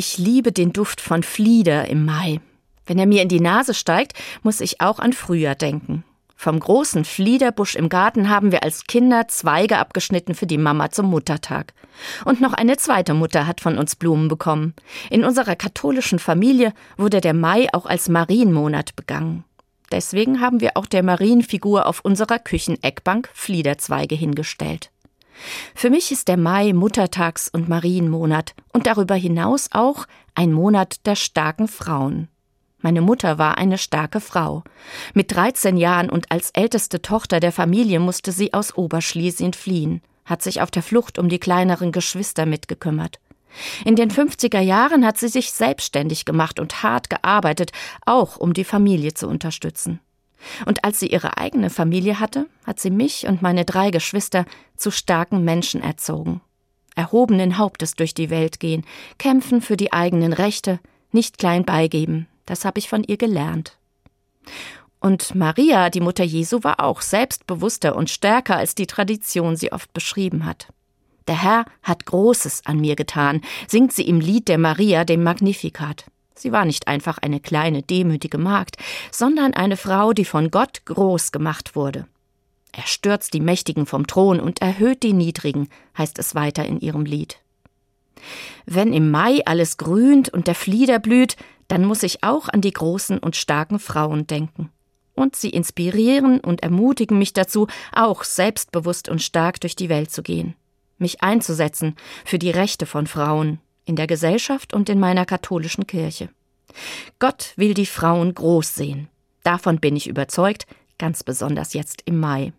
Ich liebe den Duft von Flieder im Mai. Wenn er mir in die Nase steigt, muss ich auch an Frühjahr denken. Vom großen Fliederbusch im Garten haben wir als Kinder Zweige abgeschnitten für die Mama zum Muttertag. Und noch eine zweite Mutter hat von uns Blumen bekommen. In unserer katholischen Familie wurde der Mai auch als Marienmonat begangen. Deswegen haben wir auch der Marienfigur auf unserer Kücheneckbank Fliederzweige hingestellt. Für mich ist der Mai Muttertags- und Marienmonat und darüber hinaus auch ein Monat der starken Frauen. Meine Mutter war eine starke Frau. Mit 13 Jahren und als älteste Tochter der Familie musste sie aus Oberschlesien fliehen, hat sich auf der Flucht um die kleineren Geschwister mitgekümmert. In den 50er Jahren hat sie sich selbstständig gemacht und hart gearbeitet, auch um die Familie zu unterstützen. Und als sie ihre eigene Familie hatte, hat sie mich und meine drei Geschwister zu starken Menschen erzogen. Erhobenen Hauptes durch die Welt gehen, kämpfen für die eigenen Rechte, nicht klein beigeben, das habe ich von ihr gelernt. Und Maria, die Mutter Jesu, war auch selbstbewusster und stärker, als die Tradition sie oft beschrieben hat. Der Herr hat Großes an mir getan, singt sie im Lied der Maria, dem Magnificat. Sie war nicht einfach eine kleine, demütige Magd, sondern eine Frau, die von Gott groß gemacht wurde. Er stürzt die Mächtigen vom Thron und erhöht die Niedrigen, heißt es weiter in ihrem Lied. Wenn im Mai alles grünt und der Flieder blüht, dann muss ich auch an die großen und starken Frauen denken. Und sie inspirieren und ermutigen mich dazu, auch selbstbewusst und stark durch die Welt zu gehen, mich einzusetzen für die Rechte von Frauen in der Gesellschaft und in meiner katholischen Kirche. Gott will die Frauen groß sehen. Davon bin ich überzeugt, ganz besonders jetzt im Mai.